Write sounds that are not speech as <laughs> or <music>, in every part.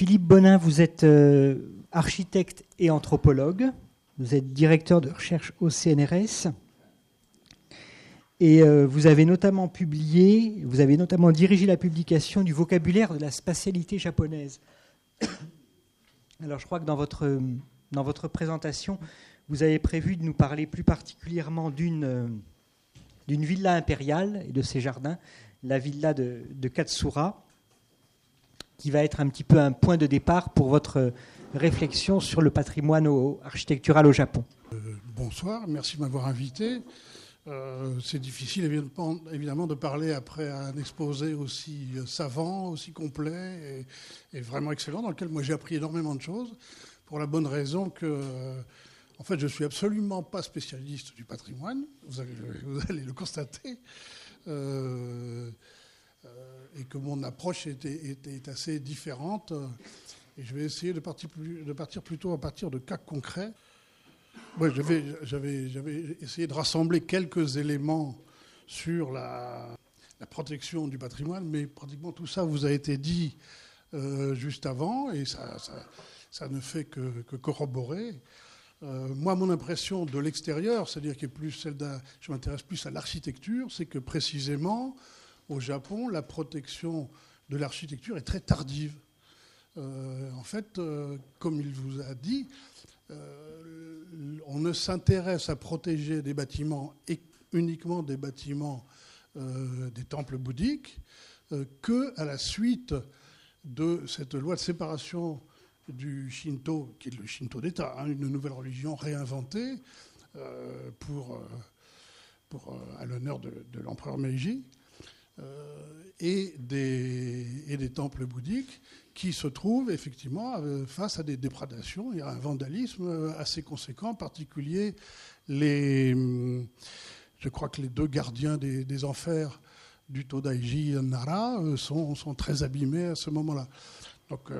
Philippe Bonin, vous êtes architecte et anthropologue. Vous êtes directeur de recherche au CNRS. Et vous avez notamment publié, vous avez notamment dirigé la publication du vocabulaire de la spatialité japonaise. <coughs> Alors je crois que dans votre, dans votre présentation, vous avez prévu de nous parler plus particulièrement d'une d'une villa impériale et de ses jardins, la villa de, Katsura, qui va être un petit peu un point de départ pour votre réflexion sur le patrimoine architectural au Japon. Euh, bonsoir, merci de m'avoir invité. Euh, c'est difficile évidemment de parler après un exposé aussi euh, savant, aussi complet et, vraiment excellent, dans lequel moi j'ai appris énormément de choses, pour la bonne raison que, en fait, je suis absolument pas spécialiste du patrimoine, vous allez, le constater, euh, et que mon approche était, assez différente. Et je vais essayer de partir, de partir plutôt à partir de cas concrets. Ouais, j'avais essayé de rassembler quelques éléments sur la, protection du patrimoine, mais pratiquement tout ça vous a été dit euh, juste avant, et ça, ça, ne fait que, corroborer. Euh, moi, mon impression de l'extérieur, c'est-à-dire d'un, je m'intéresse plus à l'architecture, c'est que précisément au Japon, la protection de l'architecture est très tardive. Euh, en fait, comme il vous a dit, on ne s'intéresse à protéger des bâtiments, et uniquement des bâtiments euh, des temples bouddhiques, euh, que à la suite de cette loi de séparation du Shinto, qui est le Shinto d'État, hein, une nouvelle religion réinventée euh, pour, à l'honneur de, l'empereur Meiji, et des, et, des, temples bouddhiques qui se trouvent effectivement euh, face à des déprédations et à un vandalisme euh, assez conséquent, en particulier les, je crois que les deux gardiens des, enfers du Todaiji Nara euh, sont, sont, très abîmés à ce moment-là. Donc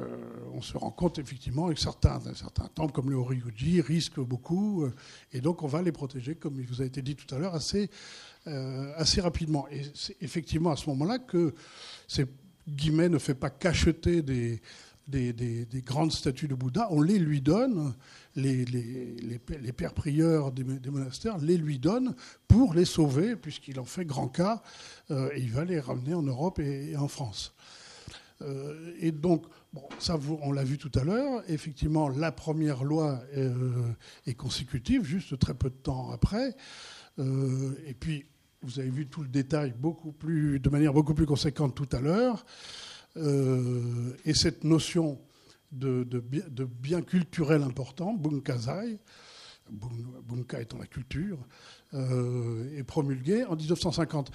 on se rend compte effectivement que certains, certains temples comme le Horyuji risquent beaucoup et donc on va les protéger, comme il vous a été dit tout à l'heure, assez, assez rapidement. Et c'est effectivement à ce moment-là que c'est Guimet ne fait pas cacheter des, des, grandes statues de Bouddha, on les lui donne, les, les, pères prieurs des, monastères les lui donnent pour les sauver, puisqu'il en fait grand cas, euh, et il va les ramener en Europe et, en France. Euh, et donc, bon, ça, on l'a vu tout à l'heure, effectivement, la première loi euh, est consécutive, juste très peu de temps après. et puis, vous avez vu tout le détail beaucoup plus, de manière beaucoup plus conséquente tout à l'heure. Euh, et cette notion de, de, bien culturel important, bunkazai, bunka étant la culture, euh, est promulguée en 1950.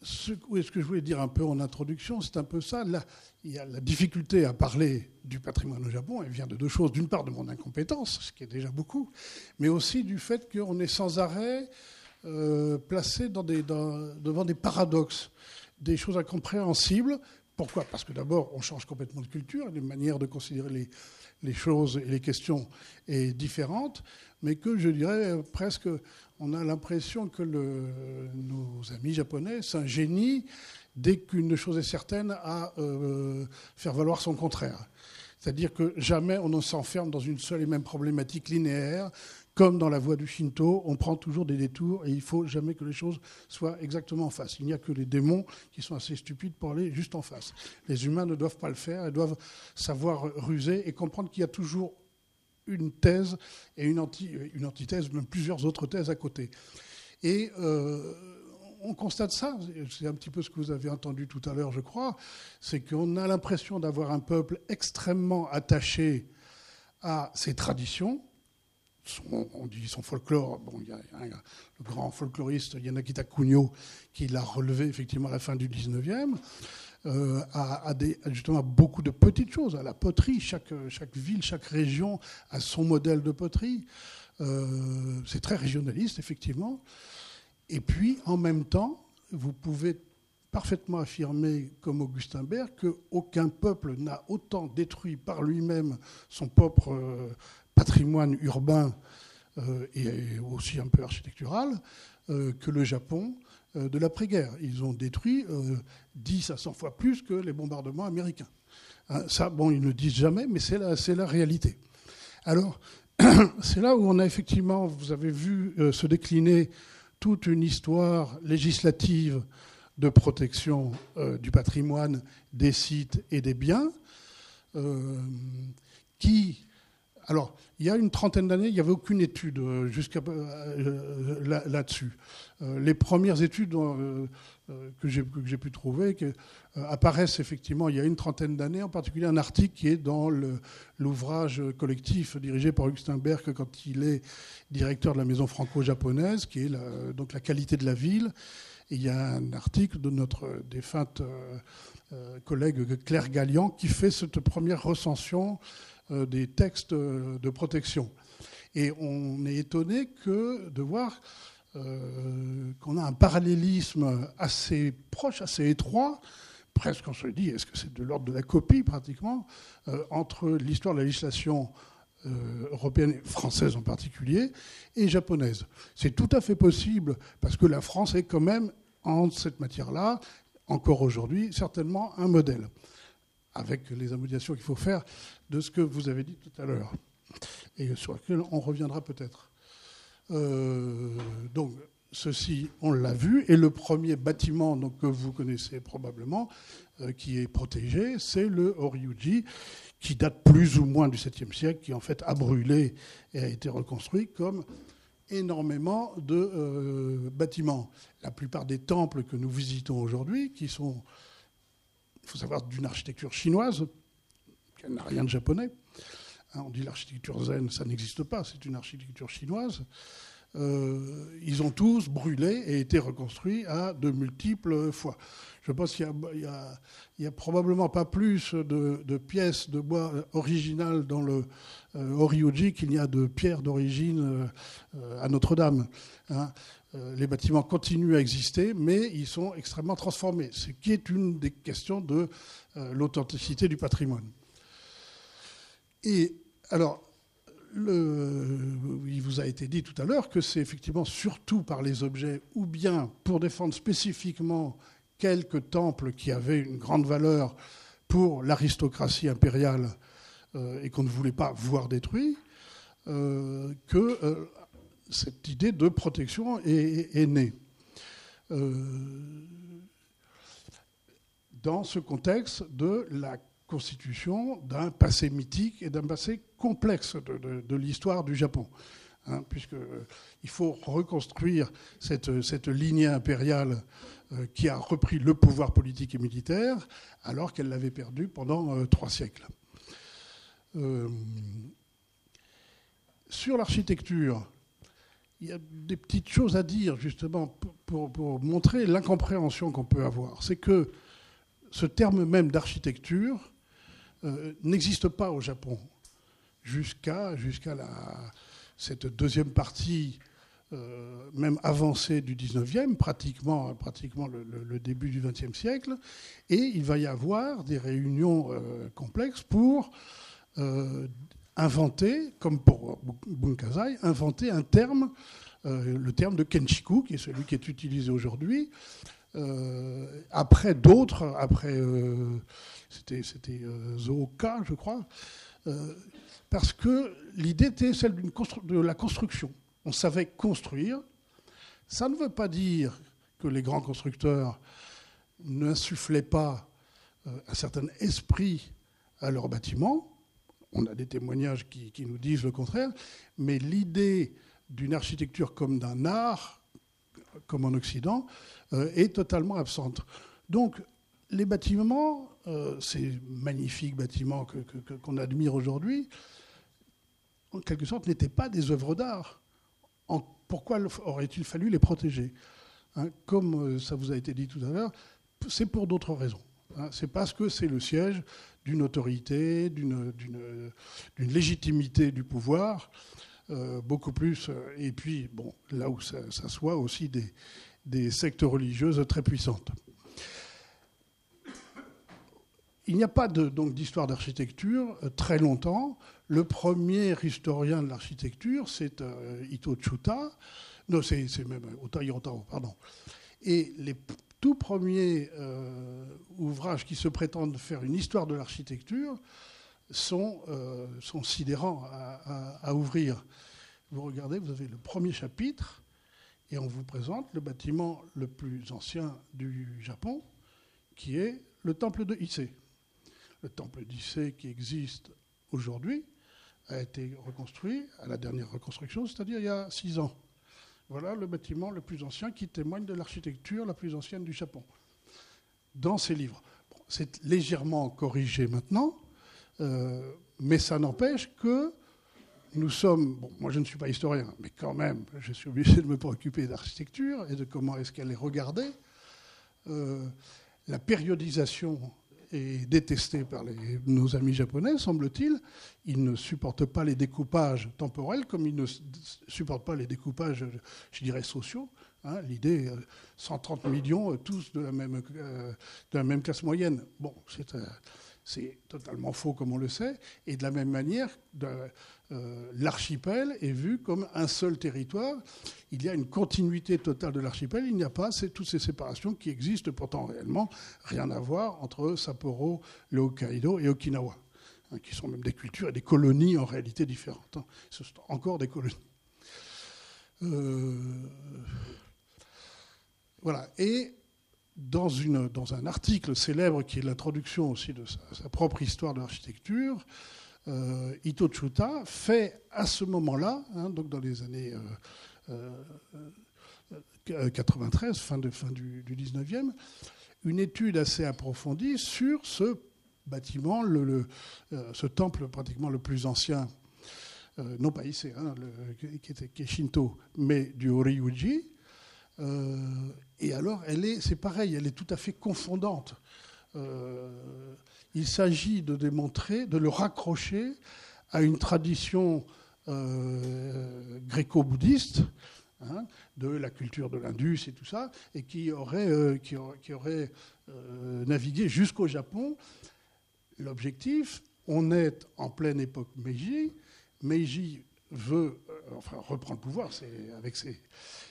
Ce, ce que je voulais dire un peu en introduction, c'est un peu ça. Là, il y a la difficulté à parler du patrimoine au Japon. Elle vient de deux choses. D'une part, de mon incompétence, ce qui est déjà beaucoup, mais aussi du fait qu'on est sans arrêt euh, placé devant des paradoxes, des choses incompréhensibles. Pourquoi? Parce que d'abord, on change complètement de culture, une manière de considérer les, les, choses et les questions est différente, mais que je dirais presque, on a l'impression que nos amis japonais s'ingénient dès qu'une chose est certaine à euh, faire valoir son contraire. C'est-à-dire que jamais on ne s'enferme dans une seule et même problématique linéaire, comme dans la voie du Shinto, on prend toujours des détours et il faut jamais que les choses soient exactement en face. Il n'y a que les démons qui sont assez stupides pour aller juste en face. Les humains ne doivent pas le faire, ils doivent savoir ruser et comprendre qu'il y a toujours une thèse et une, une antithèse, même plusieurs autres thèses à côté. Et euh, on constate ça, c'est un petit peu ce que vous avez entendu tout à l'heure, je crois, c'est qu'on a l'impression d'avoir un peuple extrêmement attaché à ses traditions, on dit son folklore. Il y a, le grand folkloriste Yanakita Kunio qui l'a relevé effectivement à la fin du 19e. Euh, à, justement beaucoup de petites choses, à la poterie. Chaque, chaque ville, chaque région a son modèle de poterie. Euh, c'est très régionaliste, effectivement. Et puis, en même temps, vous pouvez parfaitement affirmer, comme Augustin Berg, qu'aucun peuple n'a autant détruit par lui-même son propre euh, patrimoine urbain euh, et aussi un peu architectural euh, que le Japon euh, de l'après-guerre. Ils ont détruit 10 à 100 fois plus que les bombardements américains. Hein, ça, bon, ils ne disent jamais, mais c'est la, la réalité. Alors, <clears throat> c'est là où on a effectivement, vous avez vu se décliner toute une histoire législative de protection du patrimoine, des sites et des biens, qui, alors, il y a une trentaine d'années, il n'y avait aucune étude jusqu'à là-dessus. les premières études que j'ai pu trouver apparaissent effectivement il y a une trentaine d'années, en particulier un article qui est dans l'ouvrage collectif dirigé par Augustin Berg quand il est directeur de la maison franco-japonaise, qui est la, donc la qualité de la ville. Il y a un article de notre défunte euh, euh, collègue Claire Gallian qui fait cette première recension euh, des textes de protection. Et on est étonné que de voir qu'on a un parallélisme assez proche, assez étroit presque on se dit, est-ce que c'est de l'ordre de la copie pratiquement, euh, entre l'histoire de la législation euh, européenne et française en particulier, et japonaise. C'est tout à fait possible, parce que la France est quand même, en cette matière-là, encore aujourd'hui, certainement un modèle, avec les améliorations qu'il faut faire de ce que vous avez dit tout à l'heure, et sur lequel on reviendra peut-être. Euh, donc, Ceci, on l'a vu, et le premier bâtiment que vous connaissez probablement, euh, qui est protégé, c'est le Oryuji, qui date plus ou moins du 7e siècle, qui en fait a brûlé et a été reconstruit comme énormément de euh, bâtiments. La plupart des temples que nous visitons aujourd'hui, qui sont, il faut savoir, d'une architecture chinoise, qui n'a rien de japonais. Hein, on dit l'architecture zen, ça n'existe pas, c'est une architecture chinoise. Euh, ils ont tous brûlé et été reconstruits à de multiples fois. Je pense qu'il n'y a, probablement pas plus de, pièces de bois originales dans le euh, qu'il n'y a de pierres d'origine euh, à Notre-Dame. Hein. les bâtiments continuent à exister, mais ils sont extrêmement transformés, ce qui est une des questions de l'authenticité du patrimoine. Et alors, il vous a été dit tout à l'heure que c'est effectivement surtout par les objets ou bien pour défendre spécifiquement quelques temples qui avaient une grande valeur pour l'aristocratie impériale euh, et qu'on ne voulait pas voir détruits, euh, que euh, cette idée de protection est, est née. dans ce contexte de la constitution d'un passé mythique et d'un passé complexe de, l'histoire du Japon. Hein, puisqu'il euh, faut reconstruire cette, lignée impériale euh, qui a repris le pouvoir politique et militaire alors qu'elle l'avait perdu pendant euh, trois siècles. sur l'architecture, il y a des petites choses à dire justement pour montrer l'incompréhension qu'on peut avoir. C'est que ce terme même d'architecture euh, n'existe pas au Japon jusqu'à cette deuxième partie, euh, même avancée du 19e, pratiquement, pratiquement le, début du 20e siècle. Et il va y avoir des réunions euh, complexes pour inventer, comme pour Bunkazai, inventer un terme, le terme de Kenshiku, qui est celui qui est utilisé aujourd'hui, après d'autres, après c'était euh, Zooka, je crois, euh, parce que l'idée était celle de la construction. On savait construire. Ça ne veut pas dire que les grands constructeurs n'insufflaient pas euh, un certain esprit à leurs bâtiments. On a des témoignages qui, nous disent le contraire, mais l'idée d'une architecture comme d'un art, comme en Occident, est totalement absente. Donc les bâtiments, euh, ces magnifiques bâtiments qu'on admire aujourd'hui, en quelque sorte, n'étaient pas des œuvres d'art. Pourquoi aurait-il fallu les protéger? Hein, Comme euh, ça vous a été dit tout à l'heure, c'est pour d'autres raisons. Hein. c'est parce que c'est le siège d'une autorité, d'une légitimité du pouvoir, euh, beaucoup plus. Et puis, bon, là où ça, soit aussi des, sectes religieuses très puissantes. Il n'y a pas donc d'histoire d'architecture euh, très longtemps. Le premier historien de l'architecture, c'est euh, Ito Chuta. Non, c'est même Ota Hirotaro, pardon. Et les tout premiers ouvrages qui se prétendent faire une histoire de l'architecture sont, sont sidérants à, ouvrir. Vous regardez, vous avez le premier chapitre, et on vous présente le bâtiment le plus ancien du Japon, qui est le temple de Issei. Le temple d'Issei qui existe aujourd'hui a été reconstruit à la dernière reconstruction, c'est-à-dire il y a six ans. Voilà le bâtiment le plus ancien qui témoigne de l'architecture la plus ancienne du Japon. Dans ces livres. c'est légèrement corrigé maintenant, euh, mais ça n'empêche que nous sommes, moi je ne suis pas historien, mais quand même, je suis obligé de me préoccuper d'architecture et de comment est-ce qu'elle est regardée. Euh, la périodisation est détestée par nos amis japonais, semble-t-il. Ils ne supportent pas les découpages temporels comme ils ne supportent pas les découpages, je dirais, sociaux. Hein. L'idée, 130 euh, millions, tous de la même, de la même classe moyenne. Bon, c'est c'est totalement faux, comme on le sait. Et de la même manière, euh, l'archipel est vu comme un seul territoire. Il y a une continuité totale de l'archipel. Il n'y a pas toutes ces séparations qui existent pourtant réellement. Rien à voir entre Sapporo, le Hokkaido et Okinawa, hein, qui sont même des cultures et des colonies en réalité différentes. Hein. Ce sont encore des colonies. Euh, voilà. Et dans, un article célèbre qui est l'introduction aussi de sa, propre histoire de l'architecture, euh, Ito Chuta fait à ce moment-là, hein, donc dans les années 93, euh, euh, fin, du, du, 19e, une étude assez approfondie sur ce bâtiment, le, ce temple pratiquement le plus ancien, non pas ici, hein, qui, était, qui est mais du Horyuji, euh, et alors, elle est, c'est pareil, elle est tout à fait confondante. Euh, il s'agit de démontrer, de le raccrocher à une tradition euh, gréco-bouddhiste, hein, de la culture de l'Indus et tout ça, et qui aurait, qui aurait, navigué jusqu'au Japon. L'objectif, on est en pleine époque Meiji. Meiji veut enfin, reprendre le pouvoir, c'est avec ses,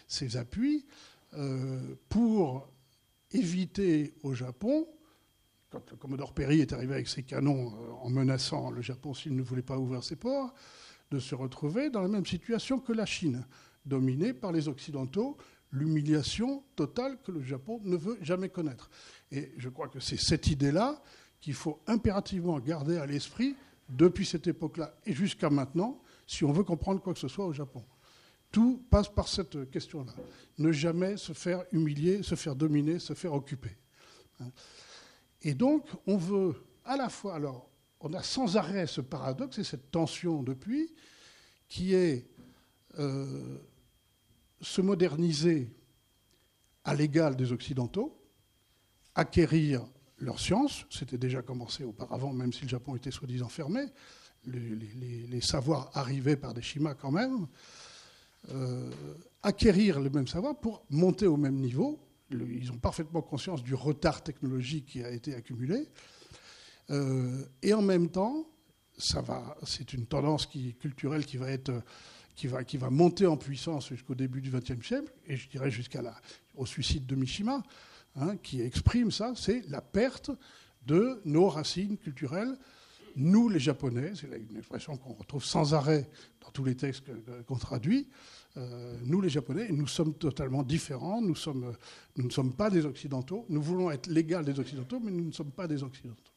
ses appuis euh, pour éviter au Japon, quand le commodore Perry est arrivé avec ses canons euh, en menaçant le Japon s'il ne voulait pas ouvrir ses ports, de se retrouver dans la même situation que la Chine, dominée par les Occidentaux, l'humiliation totale que le Japon ne veut jamais connaître. Et je crois que c'est cette idée-là qu'il faut impérativement garder à l'esprit depuis cette époque-là et jusqu'à maintenant, si on veut comprendre quoi que ce soit au Japon. Tout passe par cette question-là. Ne jamais se faire humilier, se faire dominer, se faire occuper. Et donc, on veut à la fois, alors, on a sans arrêt ce paradoxe et cette tension depuis, qui est euh, se moderniser à l'égal des Occidentaux, acquérir leur science, c'était déjà commencé auparavant, même si le Japon était soi-disant fermé, les, savoirs arrivaient par des schémas quand même, euh, acquérir le même savoir pour monter au même niveau. ils ont parfaitement conscience du retard technologique qui a été accumulé. Euh, et en même temps, ça va, c'est une tendance culturelle qui va, être, qui, va, qui va monter en puissance jusqu'au début du XXe siècle, et je dirais jusqu'au suicide de Mishima, hein, qui exprime ça, c'est la perte de nos racines culturelles nous les Japonais, c'est une expression qu'on retrouve sans arrêt dans tous les textes qu'on traduit, euh, nous les Japonais, nous sommes totalement différents, nous, ne sommes pas des Occidentaux, nous voulons être l'égal des Occidentaux, mais nous ne sommes pas des Occidentaux.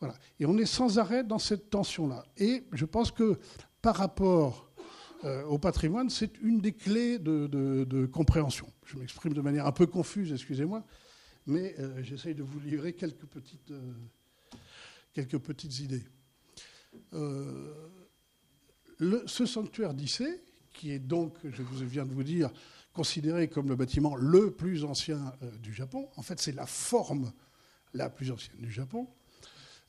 Voilà. Et on est sans arrêt dans cette tension-là. Et je pense que par rapport euh, au patrimoine, c'est une des clés de, compréhension. Je m'exprime de manière un peu confuse, excusez-moi, mais euh, j'essaye de vous livrer quelques petites quelques petites idées. Euh, ce sanctuaire d'Issée, qui est donc, je viens de vous dire, considéré comme le bâtiment le plus ancien euh, du Japon, en fait c'est la forme la plus ancienne du Japon,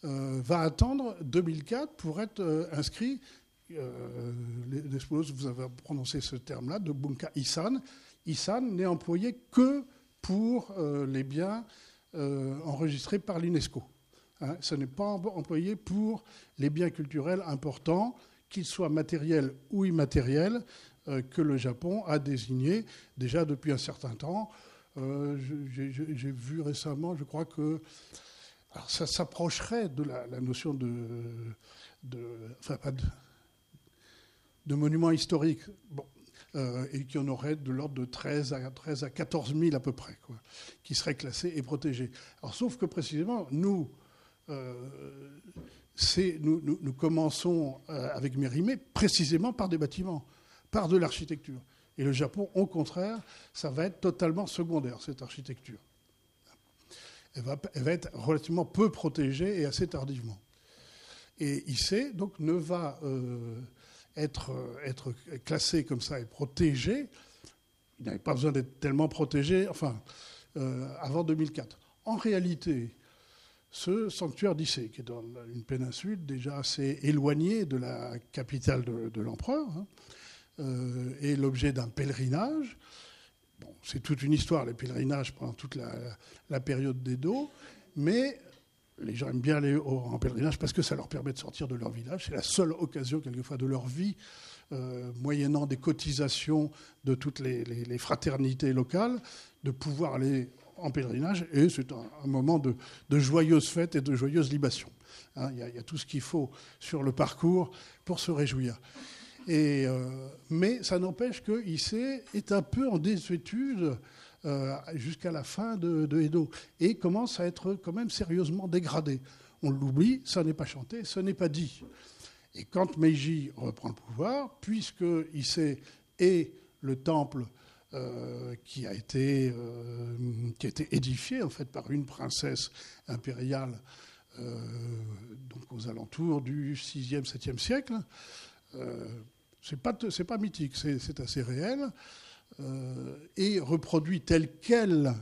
euh, va attendre 2004 pour être inscrit, les vous avez prononcé ce terme-là, de Bunka Isan. Isan n'est employé que pour les biens enregistrés par l'UNESCO. Hein, ce n'est pas employé pour les biens culturels importants, qu'ils soient matériels ou immatériels, euh, que le Japon a désignés déjà depuis un certain temps. J'ai vu récemment, je crois que ça s'approcherait de la, notion de, enfin pas de, de monument historique. Bon, euh, qui en aurait de l'ordre de 13 à, 13 à 14 000 à peu près, quoi, qui seraient classés et protégés. Alors, sauf que précisément, nous, euh, nous, commençons euh, avec Mérimée précisément par des bâtiments, par de l'architecture. Et le Japon, au contraire, ça va être totalement secondaire, cette architecture. Elle va, être relativement peu protégée et assez tardivement. Et Issei, donc, ne va être, euh, être classé comme ça et protégé, il n'avait pas besoin d'être tellement protégé, enfin, avant 2004. En réalité, ce sanctuaire d'Issée, qui est dans une péninsule déjà assez éloignée de la capitale de, l'empereur, hein, euh, est l'objet d'un pèlerinage. C'est toute une histoire, les pèlerinages pendant toute la, période d'Edo, mais les gens aiment bien aller en pèlerinage parce que ça leur permet de sortir de leur village. C'est la seule occasion, quelquefois, de leur vie, euh, moyennant des cotisations de toutes les, fraternités locales, de pouvoir aller en pèlerinage. Et c'est un, moment de, joyeuses fêtes et de joyeuses libations. Hein, il y, a tout ce qu'il faut sur le parcours pour se réjouir. Euh, mais ça n'empêche qu'Issé est un peu en désuétude euh, jusqu'à la fin de, Edo, et commence à être quand même sérieusement dégradé. On l'oublie, ça n'est pas chanté, ce n'est pas dit. Et quand Meiji reprend le pouvoir, puisque Issei est le temple euh, qui, a été, euh, qui a été édifié en fait par une princesse impériale donc aux alentours du 6e, 7e siècle, c'est pas, pas mythique, c'est assez réel. Euh, et reproduit tel quel,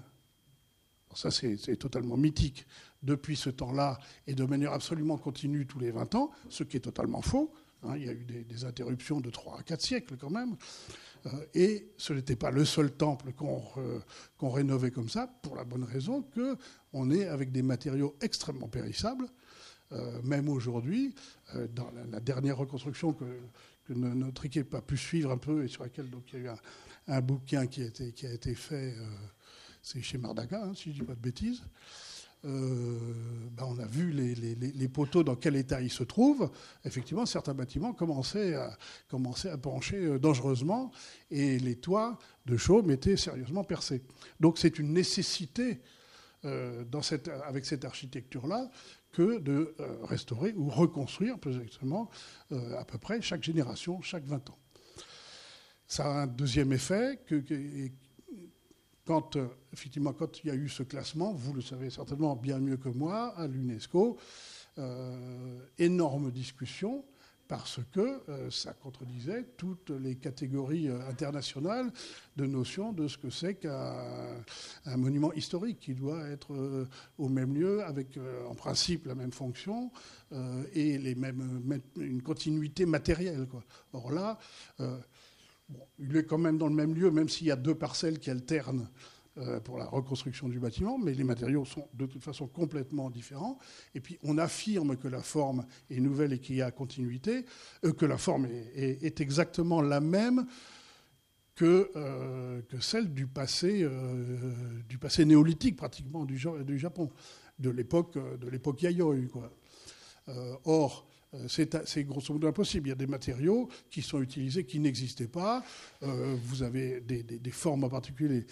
ça c'est totalement mythique, depuis ce temps-là et de manière absolument continue tous les 20 ans, ce qui est totalement faux. Hein, il y a eu des, interruptions de 3 à 4 siècles quand même. Euh, et ce n'était pas le seul temple qu'on rénovait comme ça, pour la bonne raison qu'on est avec des matériaux extrêmement périssables. Euh, même aujourd'hui, dans la, dernière reconstruction que, notre équipe a pu suivre un peu et sur laquelle donc, il y a eu un, bouquin qui a été, qui a été fait, euh, c'est chez Mardaka, hein, si je ne dis pas de bêtises. Euh, ben, on a vu les, poteaux dans quel état ils se trouvent. Effectivement, certains bâtiments commençaient à, pencher euh, dangereusement et les toits de chaume étaient sérieusement percés. Donc c'est une nécessité cette, avec cette architecture-là que de restaurer ou reconstruire, plus exactement, à peu près chaque génération, chaque 20 ans. Ça a un deuxième effet, que, quand, euh, effectivement, quand il y a eu ce classement, vous le savez certainement bien mieux que moi, à l'UNESCO, euh, énorme discussion parce que euh, ça contredisait toutes les catégories internationales de notions de ce que c'est qu'un monument historique qui doit être au même lieu, avec en principe la même fonction et les mêmes, une continuité matérielle. Or là, il est quand même dans le même lieu, même s'il y a deux parcelles qui alternent euh, pour la reconstruction du bâtiment, mais les matériaux sont de toute façon complètement différents. Et puis on affirme que la forme est nouvelle et qu'il y a continuité, euh, que la forme est, exactement la même que, euh, celle du passé, néolithique pratiquement du, Japon, de l'époque Yayoi. Quoi. or, c'est grosso modo impossible. Il y a des matériaux qui sont utilisés qui n'existaient pas. Euh, vous avez des, formes en particulier,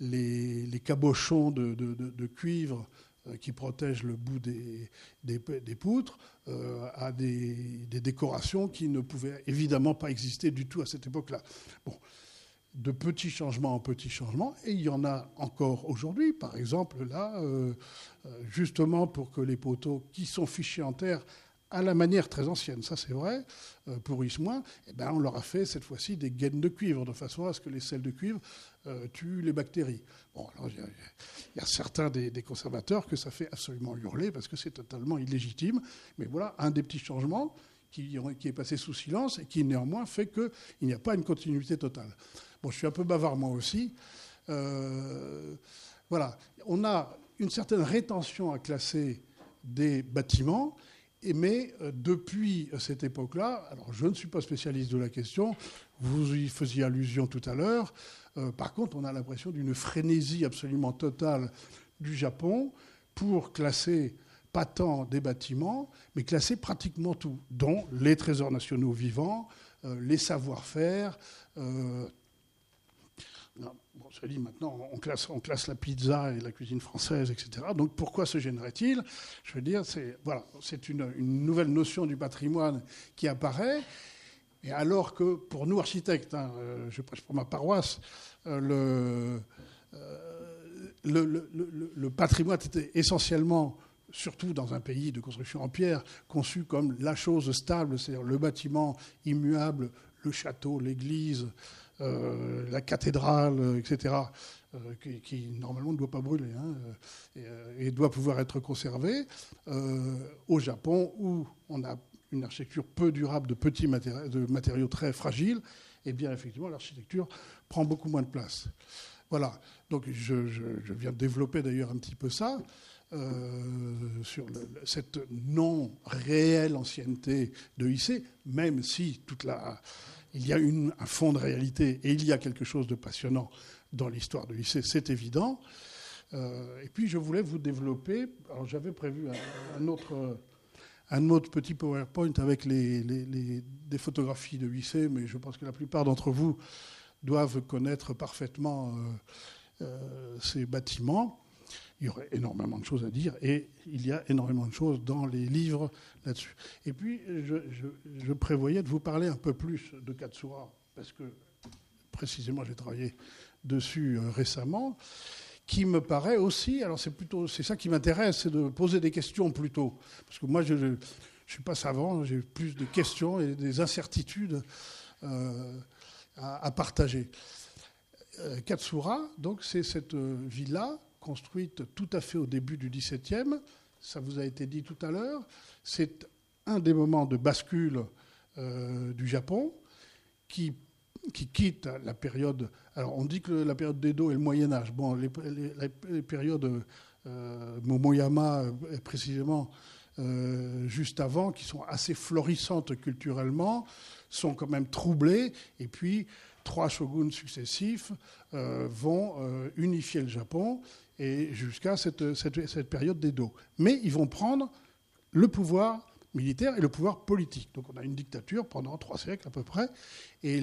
les, cabochons de, cuivre euh, qui protègent le bout des, poutres, à des, décorations qui ne pouvaient évidemment pas exister du tout à cette époque-là. Bon, de petits changements en petits changements, et il y en a encore aujourd'hui. Par exemple, là, justement pour que les poteaux qui sont fichés en terre à la manière très ancienne, ça c'est vrai, euh, pour Ismoin, eh ben, on leur a fait cette fois-ci des gaines de cuivre, de façon à ce que les sels de cuivre euh, tuent les bactéries. Bon, alors il y, a certains des, conservateurs que ça fait absolument hurler parce que c'est totalement illégitime, mais voilà un des petits changements qui, qui est passé sous silence et qui néanmoins fait qu'il n'y a pas une continuité totale. Bon, je suis un peu bavard moi aussi. Euh, voilà, on a une certaine rétention à classer des bâtiments mais euh, depuis cette époque-là, alors je ne suis pas spécialiste de la question, vous y faisiez allusion tout à l'heure, par contre, on a l'impression d'une frénésie absolument totale du Japon pour classer pas tant des bâtiments, mais classer pratiquement tout, dont les trésors nationaux vivants, les savoir-faire, bon, je dit maintenant, on classe, la pizza et la cuisine française, etc. Donc pourquoi se gênerait-il? Je veux dire, c'est voilà, c'est une, nouvelle notion du patrimoine qui apparaît. Et alors que pour nous architectes, hein, euh, je prêche pour ma paroisse, euh, euh, le, patrimoine était essentiellement surtout dans un pays de construction en pierre, conçu comme la chose stable, c'est-à-dire le bâtiment immuable, le château, l'église, euh, la cathédrale, etc., euh, qui, normalement ne doit pas brûler hein, euh, et, doit pouvoir être conservée. au Japon, où on a une architecture peu durable de petits matériaux très fragiles, eh bien effectivement l'architecture prend beaucoup moins de place. Voilà. Donc je, viens de développer d'ailleurs un petit peu ça. Sur cette non réelle ancienneté de IC, même si toute la, il y a un fond de réalité et il y a quelque chose de passionnant dans l'histoire de lycée, c'est évident. Euh, et puis je voulais vous développer, alors j'avais prévu un, autre, un autre petit PowerPoint avec les, des photographies de lycée, mais je pense que la plupart d'entre vous doivent connaître parfaitement euh, euh, ces bâtiments il y aurait énormément de choses à dire et il y a énormément de choses dans les livres là-dessus. Et puis, je, prévoyais de vous parler un peu plus de Katsura, parce que précisément j'ai travaillé dessus euh, récemment, qui me paraît aussi, alors c'est plutôt, c'est ça qui m'intéresse, c'est de poser des questions plutôt, parce que moi je ne suis pas savant, j'ai plus de questions et des incertitudes euh, à, partager. Euh, Katsura, donc c'est cette villa construite tout à fait au début du XVIIe. Ça vous a été dit tout à l'heure. C'est un des moments de bascule euh, du Japon qui, qui, quitte la période. Alors, on dit que la période d'Edo est le Moyen Âge. Bon, les, périodes euh, Momoyama, euh, précisément juste avant, qui sont assez florissantes culturellement, sont quand même troublées. Et puis, trois shoguns successifs vont unifier le Japon et jusqu'à cette, période d'Edo. Mais ils vont prendre le pouvoir militaire et le pouvoir politique. Donc on a une dictature pendant trois siècles à peu près, et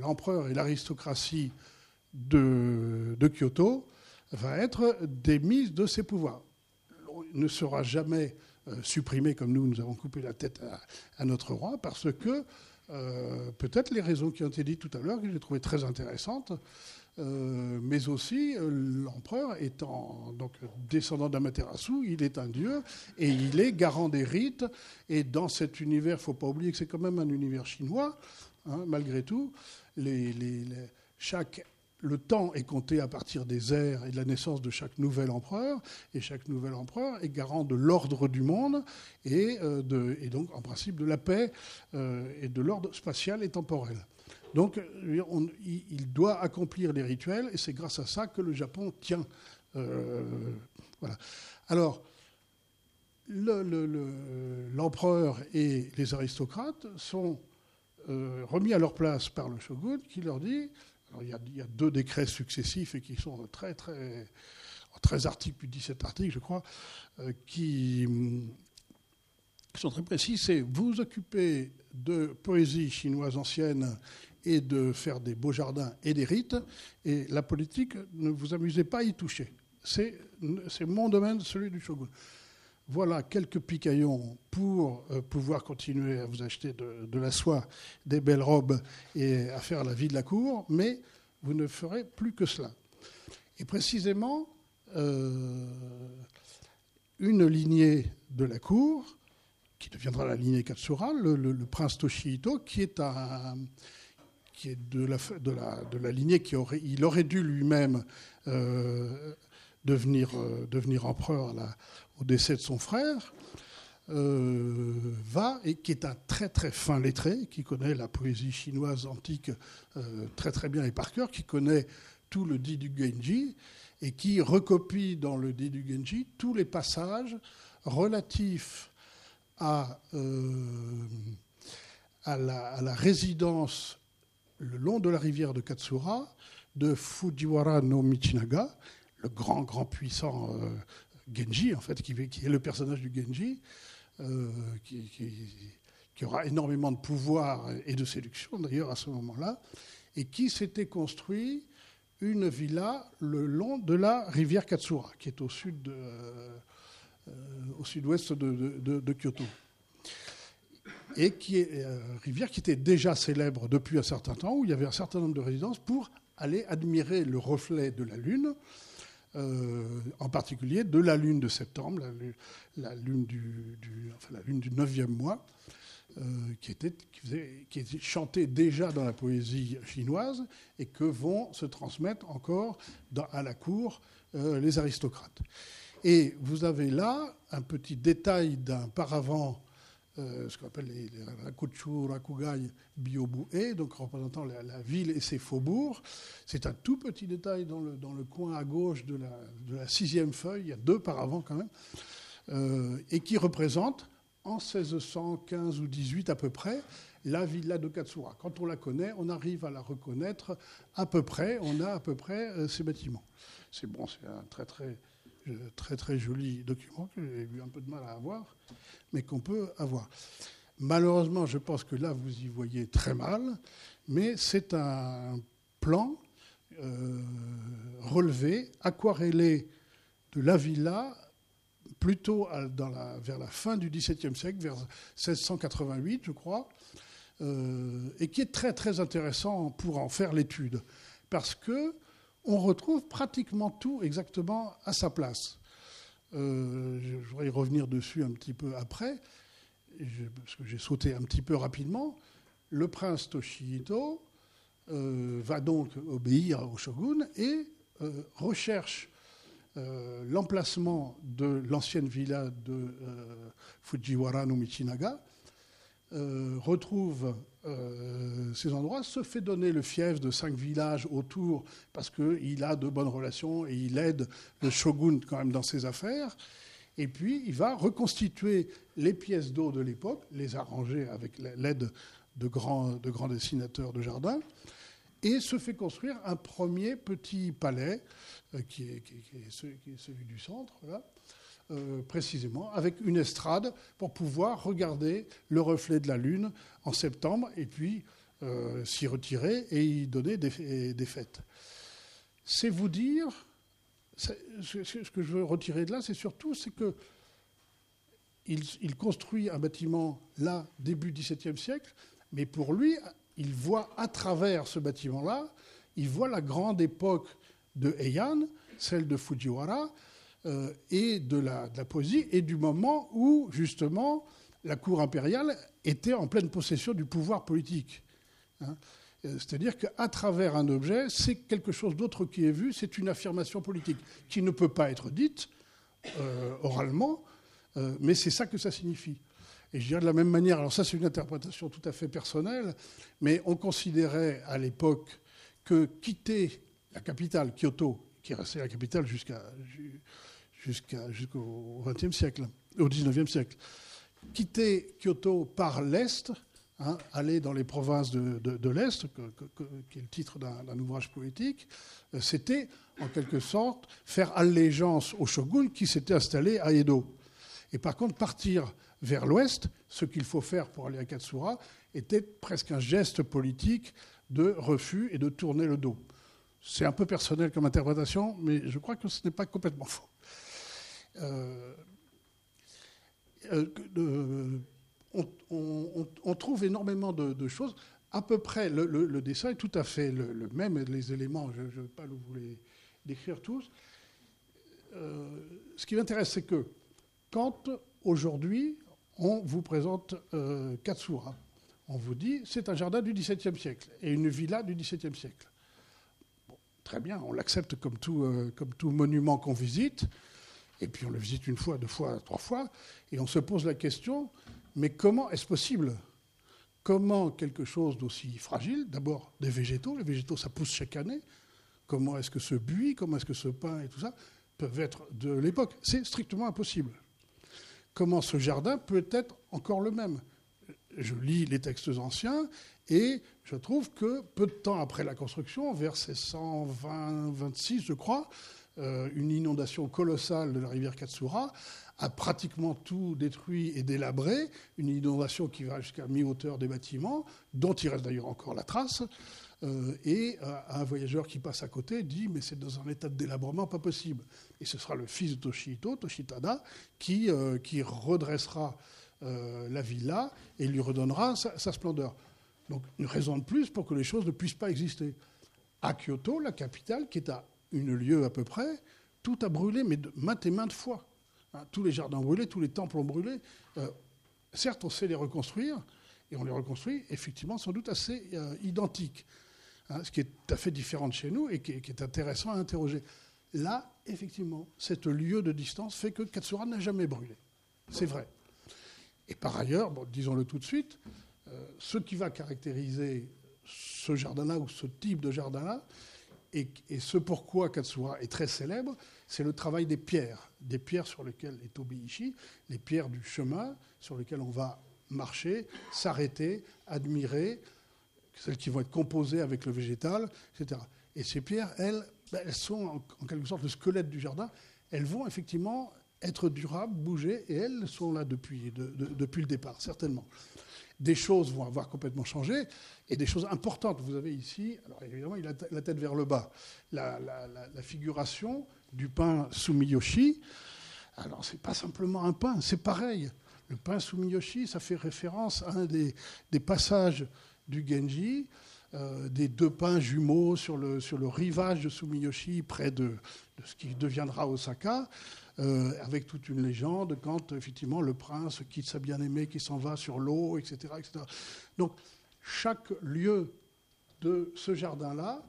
l'empereur et l'aristocratie de, Kyoto va être démise de ses pouvoirs. Il ne sera jamais euh, supprimé comme nous, nous avons coupé la tête à, notre roi, parce que euh, peut-être les raisons qui ont été dites tout à l'heure, que j'ai trouvées très intéressantes, euh, mais aussi euh, l'empereur étant donc descendant d'Amaterasu, il est un dieu et il est garant des rites. Et dans cet univers, faut pas oublier que c'est quand même un univers chinois, hein, malgré tout. Chaque, le temps est compté à partir des ères et de la naissance de chaque nouvel empereur, et chaque nouvel empereur est garant de l'ordre du monde et, euh, donc en principe de la paix et de l'ordre spatial et temporel. Donc, euh, il doit accomplir les rituels, et c'est grâce à ça que le Japon tient. Euh, voilà. Alors, l'empereur et les aristocrates sont euh, remis à leur place par le shogun, qui leur dit. Il, y a, deux décrets successifs et qui sont très, très. 13 articles, puis 17 articles, je crois, qui, qui sont très précis. C'est vous occupez de poésie chinoise ancienne et de faire des beaux jardins et des rites. Et la politique, ne vous amusez pas à y toucher. C'est mon domaine, celui du shogun. Voilà quelques picaillons pour euh, pouvoir continuer à vous acheter de, la soie, des belles robes et à faire la vie de la cour, mais vous ne ferez plus que cela. Et précisément, euh, une lignée de la cour, qui deviendra la lignée Katsura, le, le prince Toshihito, qui est un, qui est de la, lignée qui aurait, il aurait dû lui-même euh, devenir, euh, devenir empereur au décès de son frère, euh, va, et qui est un très très fin lettré, qui connaît la poésie chinoise antique très très bien et par cœur, qui connaît tout le dit du Genji, et qui recopie dans le dit du Genji tous les passages relatifs à, à, la, à la résidence le long de la rivière de Katsura de Fujiwara no Michinaga, le grand, grand puissant Genji, en fait, qui, est le personnage du Genji, qui, qui, aura énormément de pouvoir et de séduction d'ailleurs à ce moment-là, et qui s'était construit une villa le long de la rivière Katsura, qui est au sud euh, euh, au sud-ouest de, Kyoto. Et qui est euh, rivière qui était déjà célèbre depuis un certain temps, où il y avait un certain nombre de résidences pour aller admirer le reflet de la Lune, en particulier de la Lune de septembre, la, lune, du, du 9e mois, euh, qui, était, qui, chanté déjà dans la poésie chinoise et que vont se transmettre encore à la cour euh, les aristocrates. Et vous avez là un petit détail d'un paravent, euh, ce qu'on appelle les, les Rakuchu Rakugai Biobu-e, donc représentant la, ville et ses faubourgs. C'est un tout petit détail dans le, coin à gauche de la, sixième feuille, il y a deux paravents quand même, et qui représente en 1615 ou 18 à peu près, la villa de Katsura. Quand on la connaît, on arrive à la reconnaître à peu près, on a à peu près euh, ces bâtiments. C'est bon, c'est un très très très très joli document que j'ai eu un peu de mal à avoir, mais qu'on peut avoir. Malheureusement, je pense que là, vous y voyez très mal, mais c'est un plan euh, relevé, aquarellé de la villa plutôt vers la fin du XVIIe siècle, vers 1688, je crois, euh, et qui est très très intéressant pour en faire l'étude, parce que on retrouve pratiquement tout exactement à sa place. Euh, je voudrais y revenir dessus un petit peu après, parce que j'ai sauté un petit peu rapidement. Le prince Toshihito euh, va donc obéir au shogun et recherche euh, l'emplacement de l'ancienne villa de Fujiwara no Michinaga, euh, retrouve ces endroits, se fait donner le fief de cinq villages autour parce qu'il a de bonnes relations et il aide le shogun quand même dans ses affaires. Et puis il va reconstituer les pièces d'eau de l'époque, les arranger avec l'aide de grands, de grands dessinateurs de jardin et se fait construire un premier petit palais, euh, qui, est, celui du centre, euh, précisément, avec une estrade pour pouvoir regarder le reflet de la Lune en septembre et puis euh, s'y retirer et y donner des, fêtes. C'est vous dire, ce que je veux retirer de là, c'est surtout c'est que il, construit un bâtiment là, début XVIIe siècle, mais pour lui, il voit à travers ce bâtiment-là, il voit la grande époque de Heian, celle de Fujiwara, euh, et de la, poésie, et du moment où, justement, la cour impériale était en pleine possession du pouvoir politique. Hein. Euh, c'est-à-dire qu'à travers un objet, c'est quelque chose d'autre qui est vu, c'est une affirmation politique qui ne peut pas être dite euh, oralement, mais c'est ça que ça signifie. Et je dirais de la même manière, alors ça c'est une interprétation tout à fait personnelle, mais on considérait à l'époque que quitter la capitale, Kyoto, qui restait la capitale jusqu'à, jusqu'au XXe siècle, au XIXe siècle, quitter Kyoto par l'Est, hein, aller dans les provinces de, l'Est, qui est le titre d'un, ouvrage poétique, euh, c'était en quelque sorte faire allégeance au shogun qui s'était installé à Edo. Et par contre, partir vers l'ouest, ce qu'il faut faire pour aller à Katsura, était presque un geste politique de refus et de tourner le dos. C'est un peu personnel comme interprétation, mais je crois que ce n'est pas complètement faux. Euh, euh, on, trouve énormément de, choses. À peu près, le, dessin est tout à fait le, même, les éléments, je ne vais pas vous les décrire tous. Euh, ce qui m'intéresse, c'est que quand aujourd'hui on vous présente Katsura. On vous dit c'est un jardin du XVIIe siècle et une villa du XVIIe siècle. très bien, on l'accepte comme tout monument qu'on visite, et puis on le visite une fois, deux fois, trois fois, et on se pose la question mais comment est-ce possible? Comment quelque chose d'aussi fragile, d'abord des végétaux, les végétaux ça pousse chaque année, comment est-ce que ce buis, comment est-ce que ce pain et tout ça peuvent être de l'époque? C'est strictement impossible. Comment ce jardin peut être encore le même? je lis les textes anciens et je trouve que peu de temps après la construction, vers 1620-26, je crois, une inondation colossale de la rivière Katsura a pratiquement tout détruit et délabré, une inondation qui va jusqu'à mi-hauteur des bâtiments, dont il reste d'ailleurs encore la trace. Euh, et euh, un voyageur qui passe à côté dit mais c'est dans un état de délabrement pas possible. Et ce sera le fils de Toshihito, Toshitada, qui, qui redressera la villa et lui redonnera sa, sa, splendeur. Donc une raison de plus pour que les choses ne puissent pas exister. À Kyoto, la capitale, qui est à une lieue à peu près, tout a brûlé, mais de maintes et maintes fois. Hein, tous les jardins ont brûlé, tous les temples ont brûlé. Euh, certes, on sait les reconstruire, et on les reconstruit effectivement sans doute assez euh, identiques, hein, ce qui est tout à fait différent de chez nous et qui, est intéressant à interroger. Là, effectivement, cette lieu de distance fait que Katsura n'a jamais brûlé. C'est vrai. Et par ailleurs, disons-le tout de suite, euh, ce qui va caractériser ce jardin-là ou ce type de jardin-là, et, ce pourquoi Katsura est très célèbre, c'est le travail des pierres, des pierres sur lesquelles les tobiishi, les pierres du chemin sur lesquelles on va marcher, s'arrêter, admirer, celles qui vont être composées avec le végétal, etc. Et ces pierres, elles, ben, elles sont en, quelque sorte le squelette du jardin. Elles vont effectivement être durables, bouger, et elles sont là depuis, depuis le départ, certainement des choses vont avoir complètement changé et des choses importantes. Vous avez ici, alors évidemment, il a la tête vers le bas, la, figuration du pain Sumiyoshi. Alors, ce n'est pas simplement un pain, c'est pareil. Le pain Sumiyoshi, ça fait référence à un des, passages du Genji, euh, des deux pains jumeaux sur le, sur le rivage de Sumiyoshi, près de ce qui deviendra Osaka. Euh, avec toute une légende, quand effectivement le prince quitte sa bien-aimée qui s'en va sur l'eau, etc., etc. Donc chaque lieu de ce jardin-là